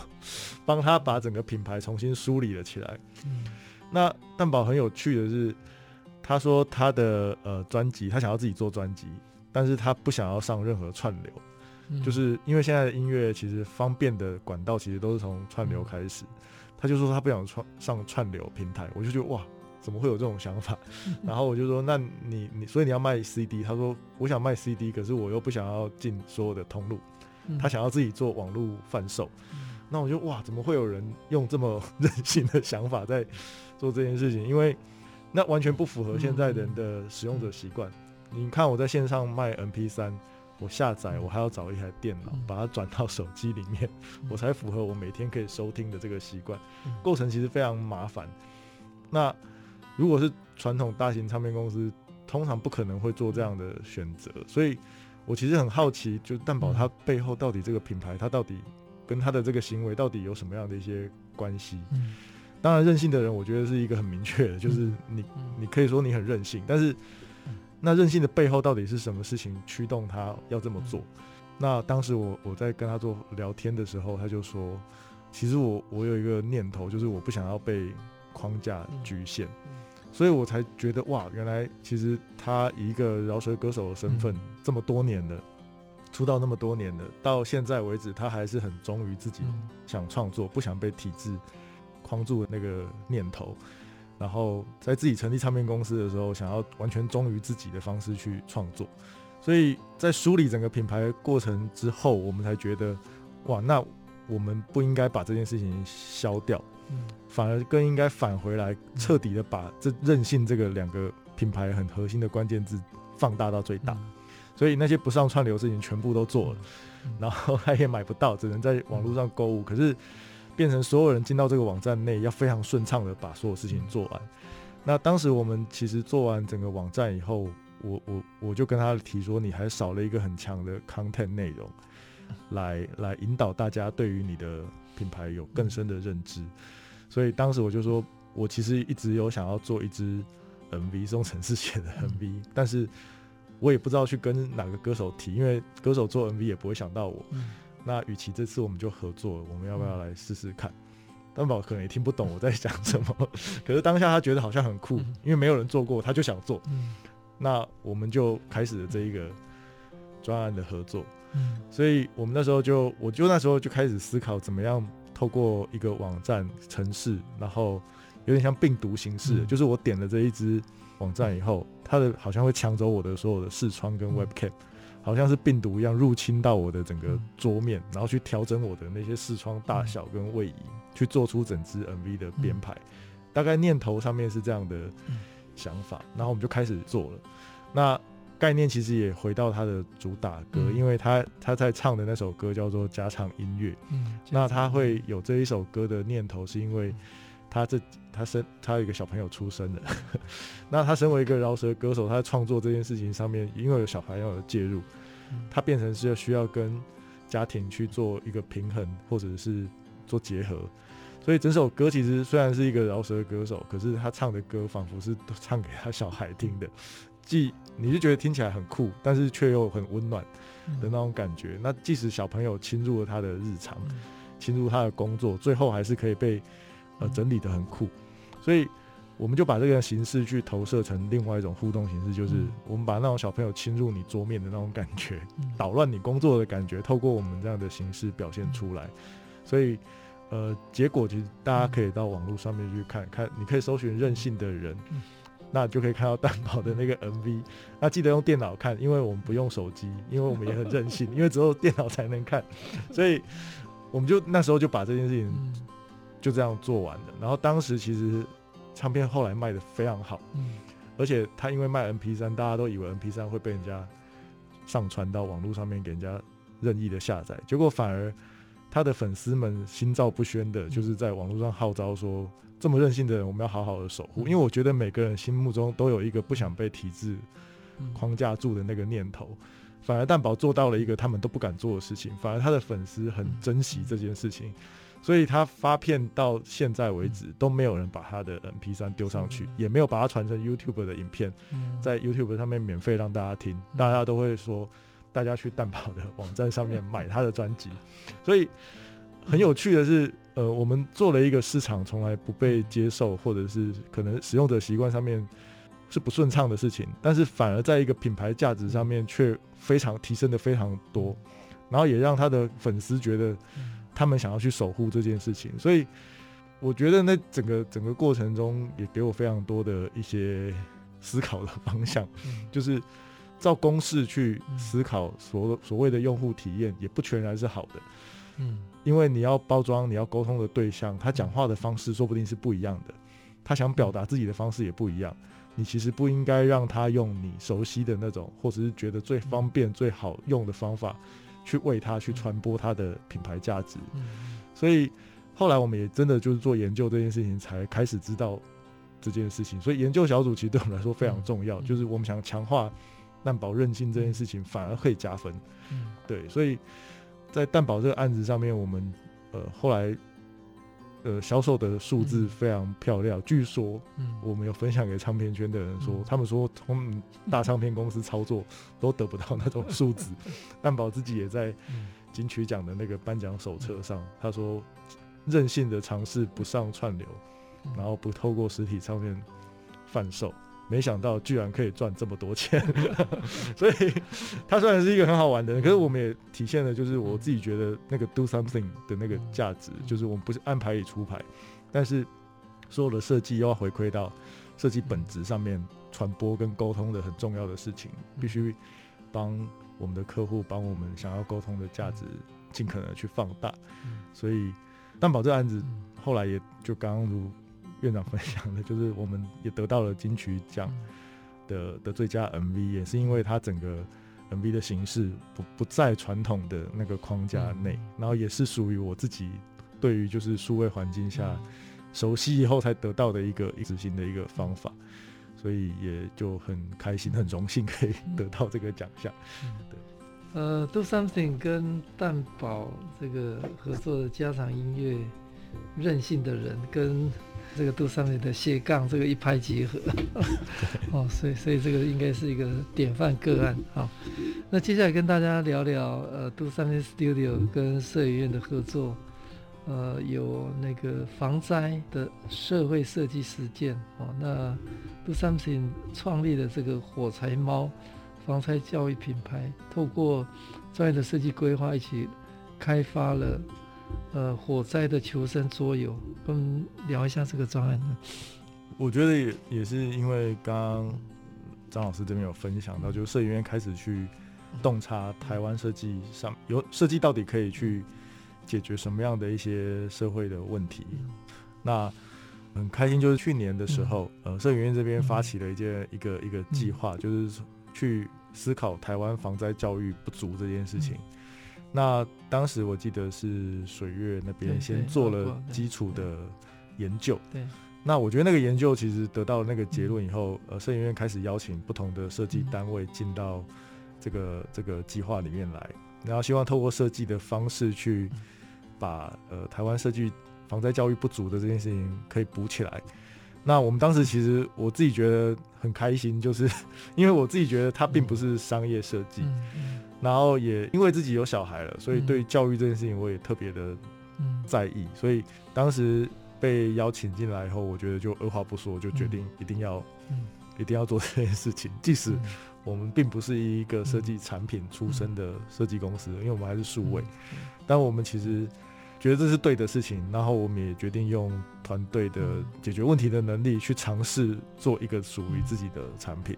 帮他把整个品牌重新梳理了起来。嗯、那蛋堡很有趣的是，他说他的呃专辑，他想要自己做专辑，但是他不想要上任何串流。就是因为现在的音乐其实方便的管道其实都是从串流开始，他就说他不想串上串流平台，我就觉得哇，怎么会有这种想法？(laughs) 然后我就说那你你所以你要卖 CD，他说我想卖 CD，可是我又不想要进所有的通路，他想要自己做网络贩售，那我就哇，怎么会有人用这么 (laughs) 任性的想法在做这件事情？因为那完全不符合现在人的使用者习惯。你看我在线上卖 M P 三。我下载，我还要找一台电脑，把它转到手机里面，我才符合我每天可以收听的这个习惯。构成其实非常麻烦。那如果是传统大型唱片公司，通常不可能会做这样的选择。所以我其实很好奇，就蛋宝它背后到底这个品牌，它到底跟它的这个行为到底有什么样的一些关系？当然，任性的人，我觉得是一个很明确的，(laughs) 就是你，你可以说你很任性，但是。那任性的背后到底是什么事情驱动他要这么做？那当时我我在跟他做聊天的时候，他就说，其实我我有一个念头，就是我不想要被框架局限，所以我才觉得哇，原来其实他以一个饶舌歌手的身份，这么多年了，出道那么多年了，到现在为止，他还是很忠于自己想创作，不想被体制框住的那个念头。然后在自己成立唱片公司的时候，想要完全忠于自己的方式去创作，所以在梳理整个品牌过程之后，我们才觉得，哇，那我们不应该把这件事情消掉，反而更应该返回来，彻底的把这任性这个两个品牌很核心的关键字放大到最大。所以那些不上串流的事情全部都做了，然后他也买不到，只能在网络上购物。可是。变成所有人进到这个网站内要非常顺畅的把所有事情做完。那当时我们其实做完整个网站以后，我我我就跟他提说，你还少了一个很强的 content 内容，来来引导大家对于你的品牌有更深的认知。所以当时我就说，我其实一直有想要做一支 MV，是用程式写的 MV，但是我也不知道去跟哪个歌手提，因为歌手做 MV 也不会想到我。那与其这次我们就合作，我们要不要来试试看？蛋宝可能也听不懂我在讲什么，(laughs) 可是当下他觉得好像很酷，因为没有人做过，他就想做。那我们就开始了这一个专案的合作。所以我们那时候就，我就那时候就开始思考，怎么样透过一个网站城市，然后有点像病毒形式，就是我点了这一支网站以后，它的好像会抢走我的所有的视窗跟 Webcam。好像是病毒一样入侵到我的整个桌面，然后去调整我的那些视窗大小跟位移，去做出整支 MV 的编排。大概念头上面是这样的想法，然后我们就开始做了。那概念其实也回到他的主打歌，嗯、因为他他在唱的那首歌叫做家常音乐。嗯，那他会有这一首歌的念头，是因为他这他生他有一个小朋友出生了。(laughs) 那他身为一个饶舌歌手，他在创作这件事情上面，因为有小朋友的介入，他变成是要需要跟家庭去做一个平衡，或者是做结合。所以整首歌其实虽然是一个饶舌歌手，可是他唱的歌仿佛是都唱给他小孩听的。既你就觉得听起来很酷，但是却又很温暖的那种感觉。那即使小朋友侵入了他的日常，侵入他的工作，最后还是可以被呃整理的很酷。所以我们就把这个形式去投射成另外一种互动形式，就是我们把那种小朋友侵入你桌面的那种感觉，捣乱你工作的感觉，透过我们这样的形式表现出来。所以呃，结果其实大家可以到网络上面去看看，你可以搜寻任性的人。那就可以看到蛋堡的那个 MV，那记得用电脑看，因为我们不用手机，因为我们也很任性，(laughs) 因为只有电脑才能看，所以我们就那时候就把这件事情就这样做完了。然后当时其实唱片后来卖的非常好，而且他因为卖 MP3，大家都以为 MP3 会被人家上传到网络上面给人家任意的下载，结果反而他的粉丝们心照不宣的，就是在网络上号召说。这么任性的人，我们要好好的守护，因为我觉得每个人心目中都有一个不想被体制框架住的那个念头。反而蛋宝做到了一个他们都不敢做的事情，反而他的粉丝很珍惜这件事情，所以他发片到现在为止都没有人把他的 M P 三丢上去，也没有把它传成 YouTube 的影片，在 YouTube 上面免费让大家听，大家都会说大家去蛋堡的网站上面买他的专辑，所以很有趣的是。呃，我们做了一个市场从来不被接受，或者是可能使用者习惯上面是不顺畅的事情，但是反而在一个品牌价值上面却非常提升的非常多，然后也让他的粉丝觉得他们想要去守护这件事情，所以我觉得那整个整个过程中也给我非常多的一些思考的方向，(laughs) 就是照公式去思考所所谓的用户体验，也不全然是好的，嗯。因为你要包装，你要沟通的对象，他讲话的方式说不定是不一样的，他想表达自己的方式也不一样。你其实不应该让他用你熟悉的那种，或者是觉得最方便、最好用的方法，去为他去传播他的品牌价值。所以后来我们也真的就是做研究这件事情，才开始知道这件事情。所以研究小组其实对我们来说非常重要，就是我们想强化蛋保韧性这件事情，反而可以加分。对，所以。在蛋保这个案子上面，我们呃后来呃销售的数字非常漂亮。据说，我们有分享给唱片圈的人说，他们说从大唱片公司操作都得不到那种数字。(laughs) 蛋宝自己也在金曲奖的那个颁奖手册上，他说任性的尝试不上串流，然后不透过实体唱片贩售。没想到居然可以赚这么多钱，(laughs) 所以它虽然是一个很好玩的人，可是我们也体现了就是我自己觉得那个 do something 的那个价值，就是我们不是按牌理出牌，但是所有的设计又要回馈到设计本质上面，传播跟沟通的很重要的事情，必须帮我们的客户，帮我们想要沟通的价值尽可能去放大。所以蛋堡这个案子后来也就刚刚如。院长分享的，(laughs) 就是我们也得到了金曲奖的的最佳 MV，也是因为它整个 MV 的形式不不在传统的那个框架内，然后也是属于我自己对于就是数位环境下熟悉以后才得到的一个执行的一个方法，所以也就很开心、很荣幸可以得到这个奖项。对，呃，Do Something 跟蛋堡这个合作的家常音乐，任性的人跟。这个 Do Something 的斜杠，这个一拍即合，哦，所以所以这个应该是一个典范个案。哦，那接下来跟大家聊聊呃 Do Something Studio 跟社影院的合作，呃，有那个防灾的社会设计实践。哦，那 Do Something 创立的这个火柴猫防灾教育品牌，透过专业的设计规划，一起开发了。呃，火灾的求生桌游，跟我们聊一下这个专案呢。我觉得也也是因为刚刚张老师这边有分享到，就是社研院开始去洞察台湾设计上有设计到底可以去解决什么样的一些社会的问题。那很开心，就是去年的时候，呃，社研院这边发起了一件一个一个计划，就是去思考台湾防灾教育不足这件事情。嗯、那当时我记得是水月那边先做了基础的研究。对。那我觉得那个研究其实得到那个结论以后，呃，摄影院开始邀请不同的设计单位进到这个这个计划里面来，然后希望透过设计的方式去把呃台湾设计防灾教育不足的这件事情可以补起来。那我们当时其实我自己觉得很开心，就是 (laughs) 因为我自己觉得它并不是商业设计，然后也因为自己有小孩了，所以对教育这件事情我也特别的在意，所以当时被邀请进来以后，我觉得就二话不说就决定一定要一定要做这件事情，(laughs) 即使我们并不是一个设计产品出身的设计公司，因为我们还是数位，但我们其实。觉得这是对的事情，然后我们也决定用团队的解决问题的能力去尝试做一个属于自己的产品。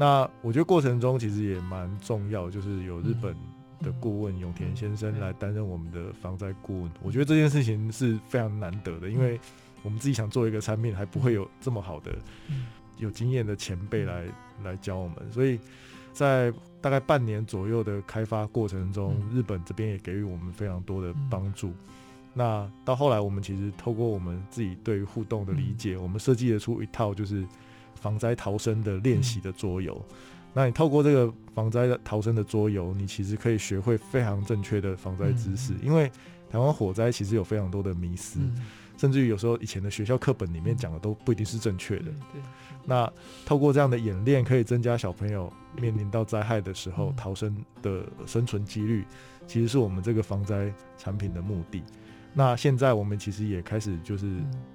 那我觉得过程中其实也蛮重要，就是有日本的顾问永田先生来担任我们的防灾顾问。我觉得这件事情是非常难得的，因为我们自己想做一个产品，还不会有这么好的有经验的前辈来来教我们。所以在大概半年左右的开发过程中，日本这边也给予我们非常多的帮助。那到后来，我们其实透过我们自己对于互动的理解，我们设计得出一套就是防灾逃生的练习的桌游。那你透过这个防灾逃生的桌游，你其实可以学会非常正确的防灾知识。因为台湾火灾其实有非常多的迷思，甚至于有时候以前的学校课本里面讲的都不一定是正确的。那透过这样的演练，可以增加小朋友面临到灾害的时候逃生的生存几率，其实是我们这个防灾产品的目的。那现在我们其实也开始就是，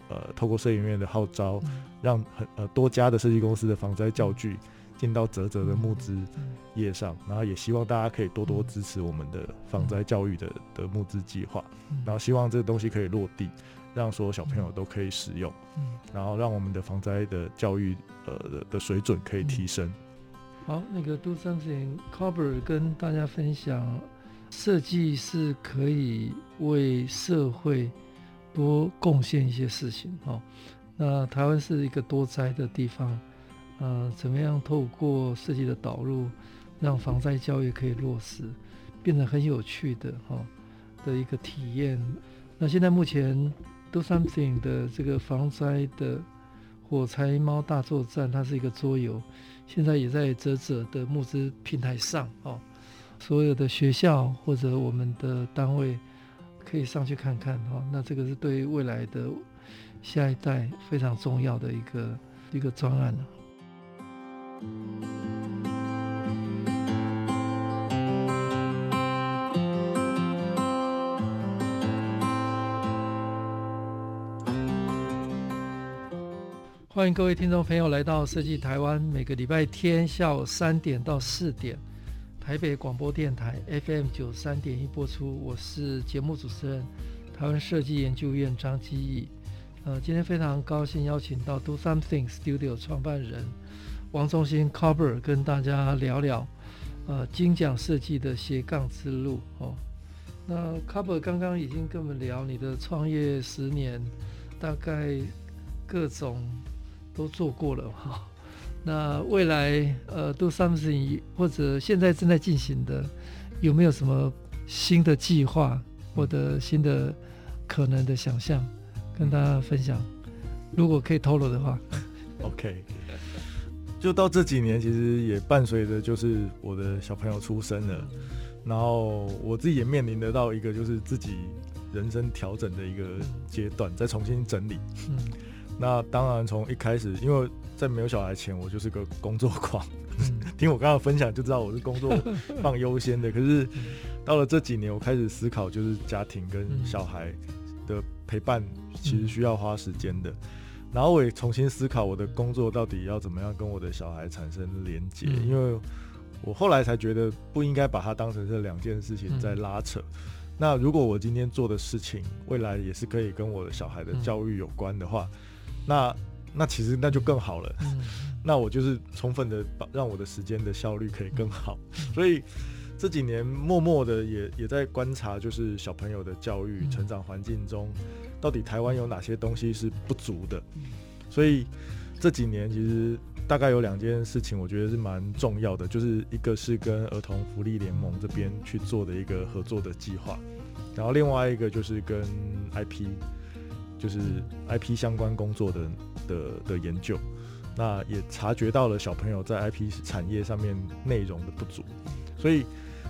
呃，透过摄影院的号召，让很呃多家的设计公司的防灾教具进到泽泽的募资页上，然后也希望大家可以多多支持我们的防灾教育的的募资计划，然后希望这个东西可以落地，让所有小朋友都可以使用，然后让我们的防灾的教育呃的的水准可以提升。好，那个 Do something Carver 跟大家分享。设计是可以为社会多贡献一些事情哈。那台湾是一个多灾的地方，呃，怎么样透过设计的导入，让防灾教育可以落实，变得很有趣的哈的一个体验。那现在目前 Do Something 的这个防灾的火柴猫大作战，它是一个桌游，现在也在啧啧的募资平台上哦。所有的学校或者我们的单位可以上去看看哈，那这个是对未来的下一代非常重要的一个一个专案。欢迎各位听众朋友来到设计台湾，每个礼拜天下午三点到四点。台北广播电台 FM 九三点一播出，我是节目主持人台湾设计研究院张基义。呃，今天非常高兴邀请到 Do Something Studio 创办人王忠兴 Carver 跟大家聊聊呃金奖设计的斜杠之路哦。那 Carver 刚刚已经跟我们聊你的创业十年，大概各种都做过了哈。哦那未来呃，Do something 或者现在正在进行的，有没有什么新的计划或者新的可能的想象，跟大家分享？如果可以透露的话，OK。(laughs) 就到这几年，其实也伴随着就是我的小朋友出生了，然后我自己也面临得到一个就是自己人生调整的一个阶段，再重新整理。嗯，那当然从一开始，因为在没有小孩前，我就是个工作狂。嗯、(laughs) 听我刚刚分享就知道我是工作放优先的。可是到了这几年，我开始思考，就是家庭跟小孩的陪伴其实需要花时间的。然后我也重新思考我的工作到底要怎么样跟我的小孩产生连接，因为我后来才觉得不应该把它当成这两件事情在拉扯。那如果我今天做的事情未来也是可以跟我的小孩的教育有关的话，那那其实那就更好了，嗯、(laughs) 那我就是充分的把让我的时间的效率可以更好，嗯、(laughs) 所以这几年默默的也也在观察，就是小朋友的教育、嗯、成长环境中，到底台湾有哪些东西是不足的，所以这几年其实大概有两件事情，我觉得是蛮重要的，就是一个是跟儿童福利联盟这边去做的一个合作的计划，然后另外一个就是跟 IP，就是 IP 相关工作的的的研究，那也察觉到了小朋友在 IP 产业上面内容的不足，所以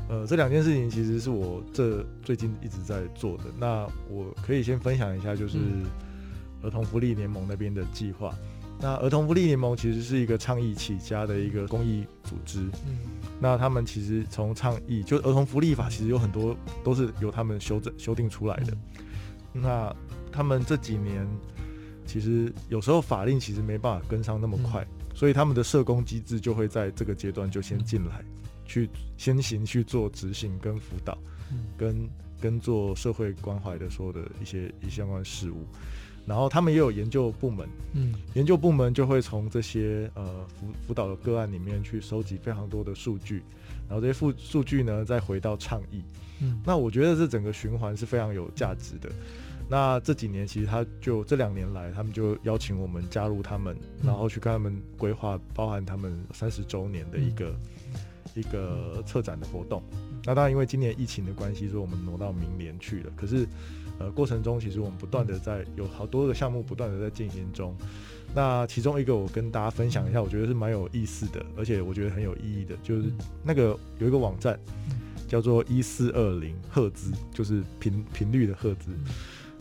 呃这两件事情其实是我这最近一直在做的。那我可以先分享一下，就是儿童福利联盟那边的计划。那儿童福利联盟其实是一个倡议起家的一个公益组织。嗯，那他们其实从倡议，就儿童福利法，其实有很多都是由他们修正修订出来的。那他们这几年，其实有时候法令其实没办法跟上那么快，所以他们的社工机制就会在这个阶段就先进来，去先行去做执行跟辅导，跟跟做社会关怀的所有的一些一相关事务。然后他们也有研究部门，嗯，研究部门就会从这些呃辅辅导的个案里面去收集非常多的数据，然后这些数数据呢再回到倡议，嗯，那我觉得这整个循环是非常有价值的。那这几年其实他就这两年来，他们就邀请我们加入他们，然后去跟他们规划包含他们三十周年的一个一个策展的活动。那当然因为今年疫情的关系，所以我们挪到明年去了。可是。呃，过程中其实我们不断的在有好多的项目不断的在进行中。那其中一个我跟大家分享一下，我觉得是蛮有意思的，而且我觉得很有意义的，就是那个有一个网站叫做一四二零赫兹，就是频频率的赫兹。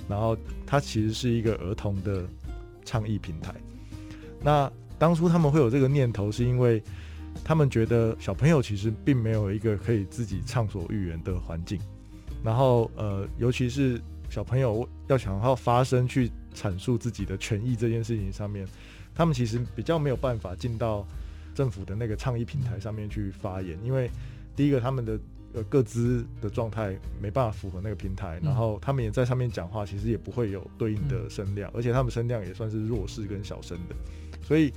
然后它其实是一个儿童的倡议平台。那当初他们会有这个念头，是因为他们觉得小朋友其实并没有一个可以自己畅所欲言的环境。然后呃，尤其是小朋友要想要发声去阐述自己的权益这件事情上面，他们其实比较没有办法进到政府的那个倡议平台上面去发言，因为第一个他们的呃各自的状态没办法符合那个平台，然后他们也在上面讲话，其实也不会有对应的声量，而且他们声量也算是弱势跟小声的，所以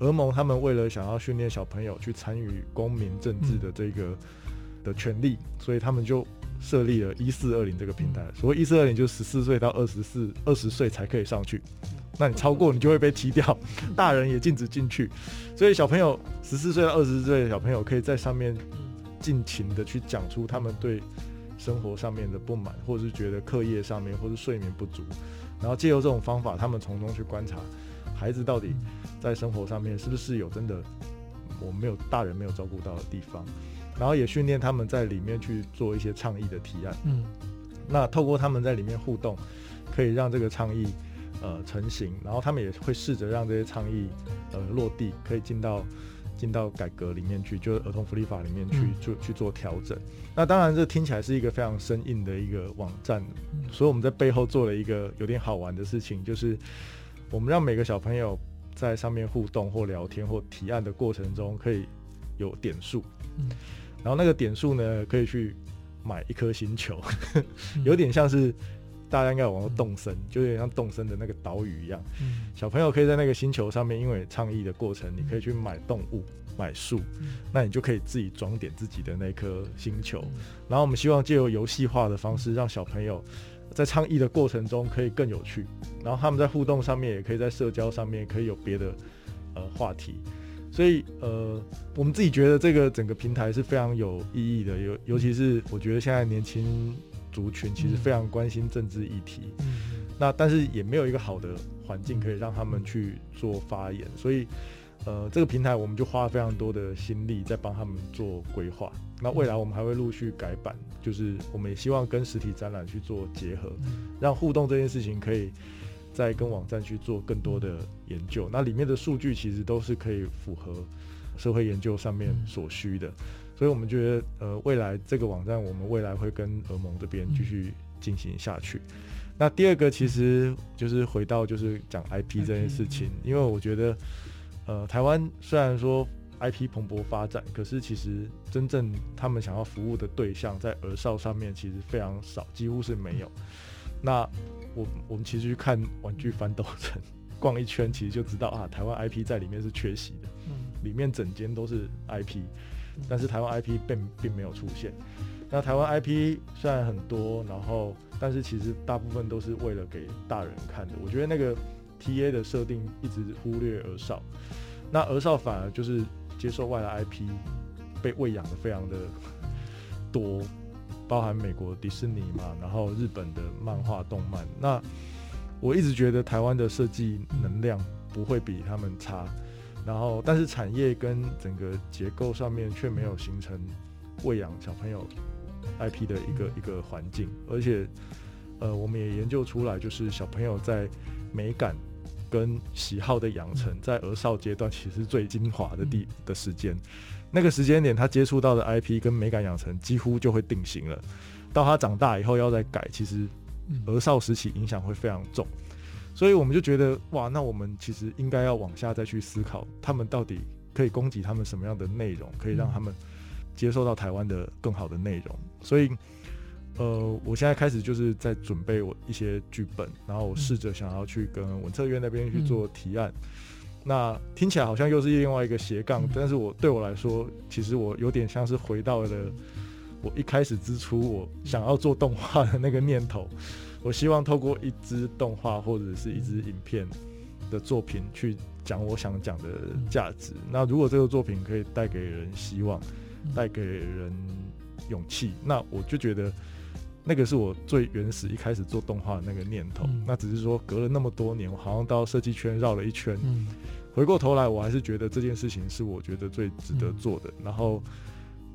俄盟他们为了想要训练小朋友去参与公民政治的这个的权利，所以他们就。设立了一四二零这个平台，所谓一四二零就是十四岁到二十四二十岁才可以上去，那你超过你就会被踢掉，大人也禁止进去，所以小朋友十四岁到二十岁的小朋友可以在上面尽情的去讲出他们对生活上面的不满，或者是觉得课业上面或是睡眠不足，然后借由这种方法，他们从中去观察孩子到底在生活上面是不是有真的我没有大人没有照顾到的地方。然后也训练他们在里面去做一些倡议的提案。嗯，那透过他们在里面互动，可以让这个倡议呃成型。然后他们也会试着让这些倡议呃落地，可以进到进到改革里面去，就是儿童福利法里面去做、嗯、去做调整。那当然，这听起来是一个非常生硬的一个网站，所以我们在背后做了一个有点好玩的事情，就是我们让每个小朋友在上面互动或聊天或提案的过程中，可以有点数。嗯然后那个点数呢，可以去买一颗星球，(laughs) 有点像是大家应该有玩过动森，就有点像动森的那个岛屿一样。小朋友可以在那个星球上面，因为倡议的过程，你可以去买动物、买树，那你就可以自己装点自己的那颗星球。然后我们希望借由游戏化的方式，让小朋友在倡议的过程中可以更有趣，然后他们在互动上面，也可以在社交上面可以有别的呃话题。所以，呃，我们自己觉得这个整个平台是非常有意义的，尤尤其是我觉得现在年轻族群其实非常关心政治议题，嗯、那但是也没有一个好的环境可以让他们去做发言，所以，呃，这个平台我们就花了非常多的心力在帮他们做规划。那未来我们还会陆续改版，就是我们也希望跟实体展览去做结合，让互动这件事情可以。再跟网站去做更多的研究，那里面的数据其实都是可以符合社会研究上面所需的，所以我们觉得，呃，未来这个网站我们未来会跟俄盟这边继续进行下去。那第二个其实就是回到就是讲 IP 这件事情，因为我觉得，呃，台湾虽然说 IP 蓬勃发展，可是其实真正他们想要服务的对象在儿少上面其实非常少，几乎是没有。那我我们其实去看玩具翻斗城，逛一圈其实就知道啊，台湾 IP 在里面是缺席的，嗯，里面整间都是 IP，但是台湾 IP 并并没有出现。那台湾 IP 虽然很多，然后但是其实大部分都是为了给大人看的。我觉得那个 TA 的设定一直忽略儿少，那儿少反而就是接受外来 IP，被喂养的非常的多，包含美国迪士尼嘛，然后日本的漫画动漫。那我一直觉得台湾的设计能量不会比他们差，然后但是产业跟整个结构上面却没有形成喂养小朋友 IP 的一个一个环境，而且呃，我们也研究出来，就是小朋友在美感跟喜好的养成，在儿少阶段其实最精华的地的时间，那个时间点他接触到的 IP 跟美感养成几乎就会定型了，到他长大以后要再改，其实。儿少时期影响会非常重，所以我们就觉得哇，那我们其实应该要往下再去思考，他们到底可以供给他们什么样的内容，可以让他们接受到台湾的更好的内容。所以，呃，我现在开始就是在准备我一些剧本，然后我试着想要去跟文策院那边去做提案。那听起来好像又是另外一个斜杠，但是我对我来说，其实我有点像是回到了。我一开始之初，我想要做动画的那个念头，我希望透过一支动画或者是一支影片的作品去讲我想讲的价值。那如果这个作品可以带给人希望，带给人勇气，那我就觉得那个是我最原始一开始做动画的那个念头。那只是说隔了那么多年，我好像到设计圈绕了一圈，回过头来，我还是觉得这件事情是我觉得最值得做的。然后。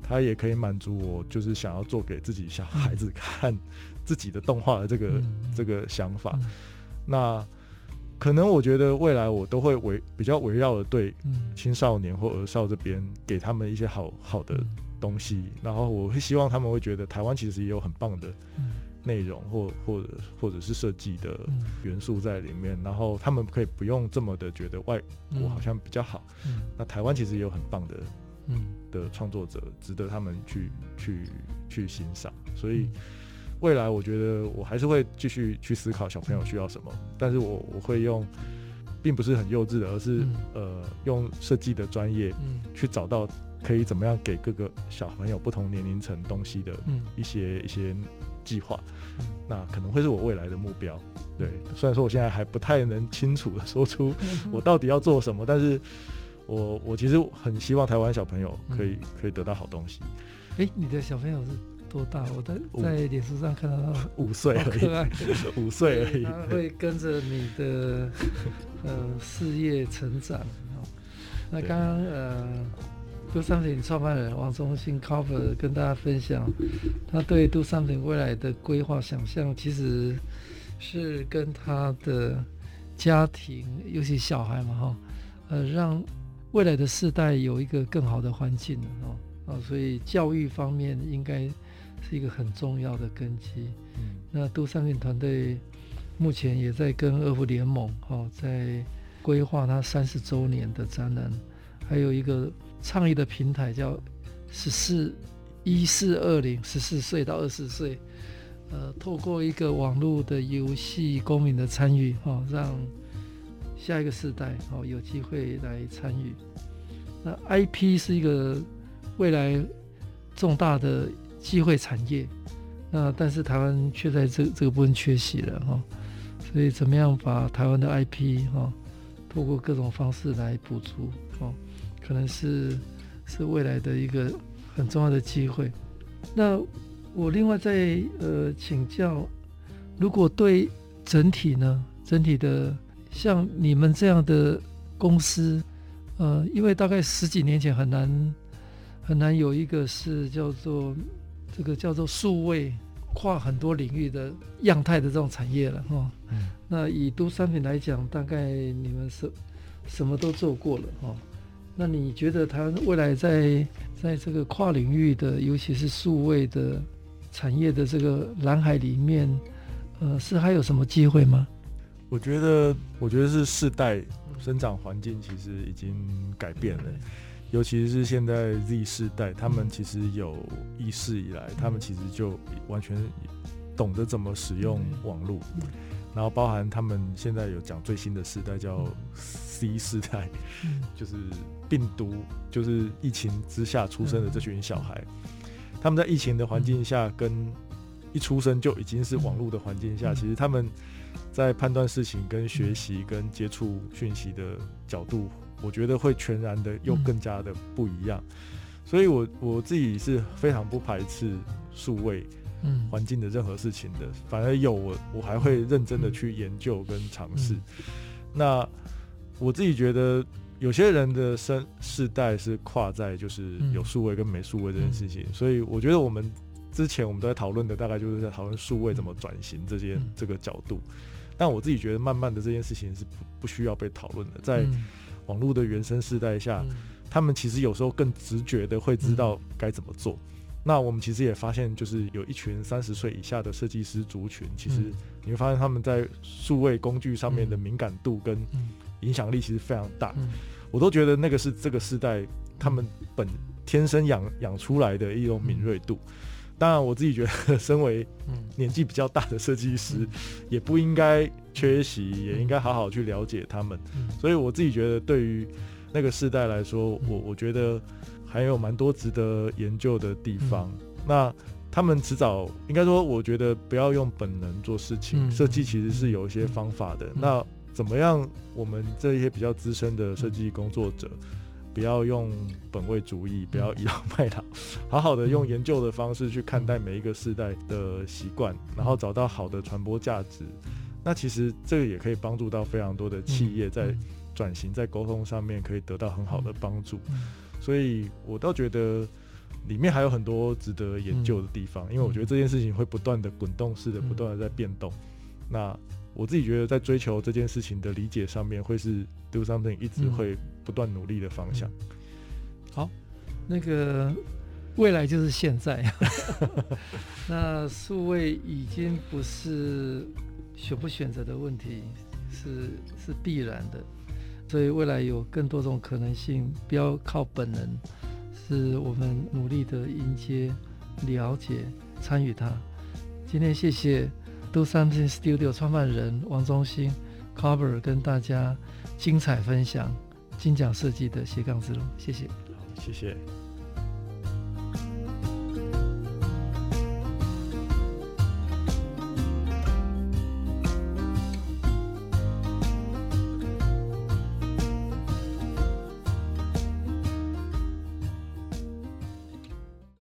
它也可以满足我，就是想要做给自己小孩子看自己的动画的这个、嗯、这个想法。嗯、那可能我觉得未来我都会围比较围绕的对青少年或儿少这边给他们一些好好的东西，嗯、然后我会希望他们会觉得台湾其实也有很棒的内容或或者或者是设计的元素在里面，然后他们可以不用这么的觉得外国好像比较好，嗯、那台湾其实也有很棒的。嗯。的创作者值得他们去去去欣赏，所以未来我觉得我还是会继续去思考小朋友需要什么，但是我我会用并不是很幼稚的，而是、嗯、呃用设计的专业去找到可以怎么样给各个小朋友不同年龄层东西的一些、嗯、一些计划，那可能会是我未来的目标。对，虽然说我现在还不太能清楚的说出我到底要做什么，但是。我我其实很希望台湾小朋友可以、嗯、可以得到好东西。哎、欸，你的小朋友是多大？我在在脸书上看到他五岁而已，五岁而已。他 (laughs) 会跟着你的呃事业成长。那刚刚呃，Do Something 创办人王忠兴 Cover 跟大家分享，他对 Do Something 未来的规划想象，其实是跟他的家庭，尤其小孩嘛，哈，呃，让。未来的世代有一个更好的环境哦，啊，所以教育方面应该是一个很重要的根基。嗯，那 Do Something 团队目前也在跟二福联盟哦，在规划他三十周年的展览，还有一个倡议的平台叫十四一四二零，十四岁到二十岁，呃，透过一个网络的游戏公民的参与哦，让。下一个世代哦，有机会来参与。那 IP 是一个未来重大的机会产业，那但是台湾却在这这个部分缺席了哈。所以怎么样把台湾的 IP 哈，透过各种方式来补足哦，可能是是未来的一个很重要的机会。那我另外再呃请教，如果对整体呢，整体的。像你们这样的公司，呃，因为大概十几年前很难很难有一个是叫做这个叫做数位跨很多领域的样态的这种产业了哈。嗯、那以都商品来讲，大概你们什什么都做过了哈、那你觉得它未来在在这个跨领域的，尤其是数位的产业的这个蓝海里面，呃，是还有什么机会吗？我觉得，我觉得是世代生长环境其实已经改变了，尤其是现在 Z 世代，他们其实有意识以来，他们其实就完全懂得怎么使用网络，然后包含他们现在有讲最新的世代叫 C 世代，就是病毒，就是疫情之下出生的这群小孩，他们在疫情的环境下跟一出生就已经是网络的环境下，其实他们。在判断事情、跟学习、跟接触讯息的角度，我觉得会全然的又更加的不一样。所以我我自己是非常不排斥数位环境的任何事情的，反而有我我还会认真的去研究跟尝试。那我自己觉得。有些人的生世代是跨在就是有数位跟没数位这件事情，嗯、所以我觉得我们之前我们都在讨论的大概就是在讨论数位怎么转型这些、嗯、这个角度，但我自己觉得慢慢的这件事情是不不需要被讨论的，在网络的原生世代下，嗯、他们其实有时候更直觉的会知道该怎么做。嗯、那我们其实也发现，就是有一群三十岁以下的设计师族群，其实你会发现他们在数位工具上面的敏感度跟、嗯。影响力其实非常大，嗯、我都觉得那个是这个时代他们本天生养养出来的一种敏锐度。嗯、当然，我自己觉得，身为年纪比较大的设计师，嗯、也不应该缺席，嗯、也应该好好去了解他们。嗯、所以，我自己觉得，对于那个世代来说，嗯、我我觉得还有蛮多值得研究的地方。嗯、那他们迟早应该说，我觉得不要用本能做事情，设计、嗯、其实是有一些方法的。嗯、那怎么样？我们这一些比较资深的设计工作者，不要用本位主义，不要倚老卖老，(laughs) 好好的用研究的方式去看待每一个世代的习惯，然后找到好的传播价值。那其实这个也可以帮助到非常多的企业在转型、在沟通上面可以得到很好的帮助。所以我倒觉得里面还有很多值得研究的地方，因为我觉得这件事情会不断的滚动式的、不断的在变动。那我自己觉得，在追求这件事情的理解上面，会是 Do Something 一直会不断努力的方向。好，那个未来就是现在。(laughs) 那数位已经不是选不选择的问题，是是必然的。所以未来有更多种可能性，不要靠本能，是我们努力的迎接、了解、参与它。今天谢谢。Do Something Studio 创办人王中兴 Carver 跟大家精彩分享金奖设计的斜杠之路，谢谢，谢谢。